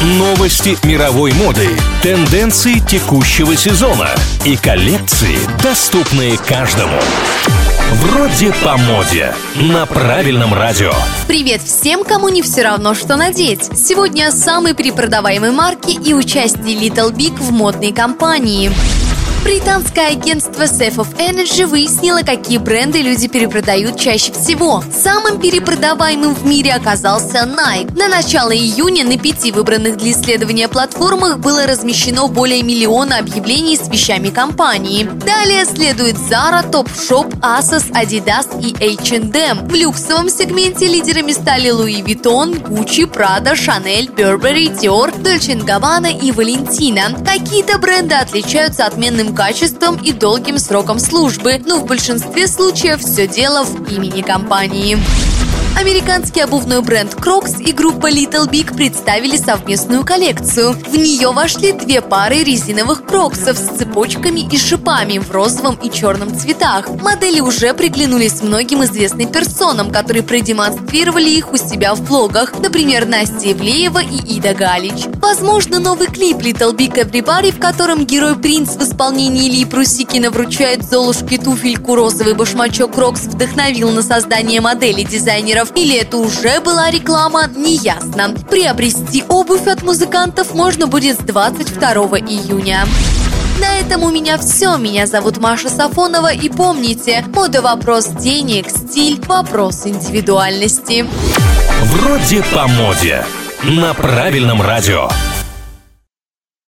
Новости мировой моды, тенденции текущего сезона и коллекции, доступные каждому. Вроде по моде. На правильном радио. Привет всем, кому не все равно, что надеть. Сегодня самые перепродаваемые марки и участие Little Big в модной компании. Британское агентство Safe of Energy выяснило, какие бренды люди перепродают чаще всего. Самым перепродаваемым в мире оказался Nike. На начало июня на пяти выбранных для исследования платформах было размещено более миллиона объявлений с вещами компании. Далее следует Zara, Topshop, Asos, Adidas и H&M. В люксовом сегменте лидерами стали Louis Vuitton, Gucci, Prada, Chanel, Burberry, Dior, Dolce Gabbana и Valentina. Какие-то бренды отличаются отменным качеством и долгим сроком службы, но в большинстве случаев все дело в имени компании. Американский обувной бренд Crocs и группа Little Big представили совместную коллекцию. В нее вошли две пары резиновых кроксов с цепочками и шипами в розовом и черном цветах. Модели уже приглянулись многим известным персонам, которые продемонстрировали их у себя в блогах, например, Настя Ивлеева и Ида Галич. Возможно, новый клип Little Big Everybody, в котором герой принц в исполнении Ильи Прусикина вручает Золушке туфельку розовый башмачок Crocs вдохновил на создание модели дизайнера дизайнеров или это уже была реклама, неясно. Приобрести обувь от музыкантов можно будет с 22 июня. На этом у меня все. Меня зовут Маша Сафонова. И помните, мода вопрос денег, стиль вопрос индивидуальности. Вроде по моде. На правильном радио.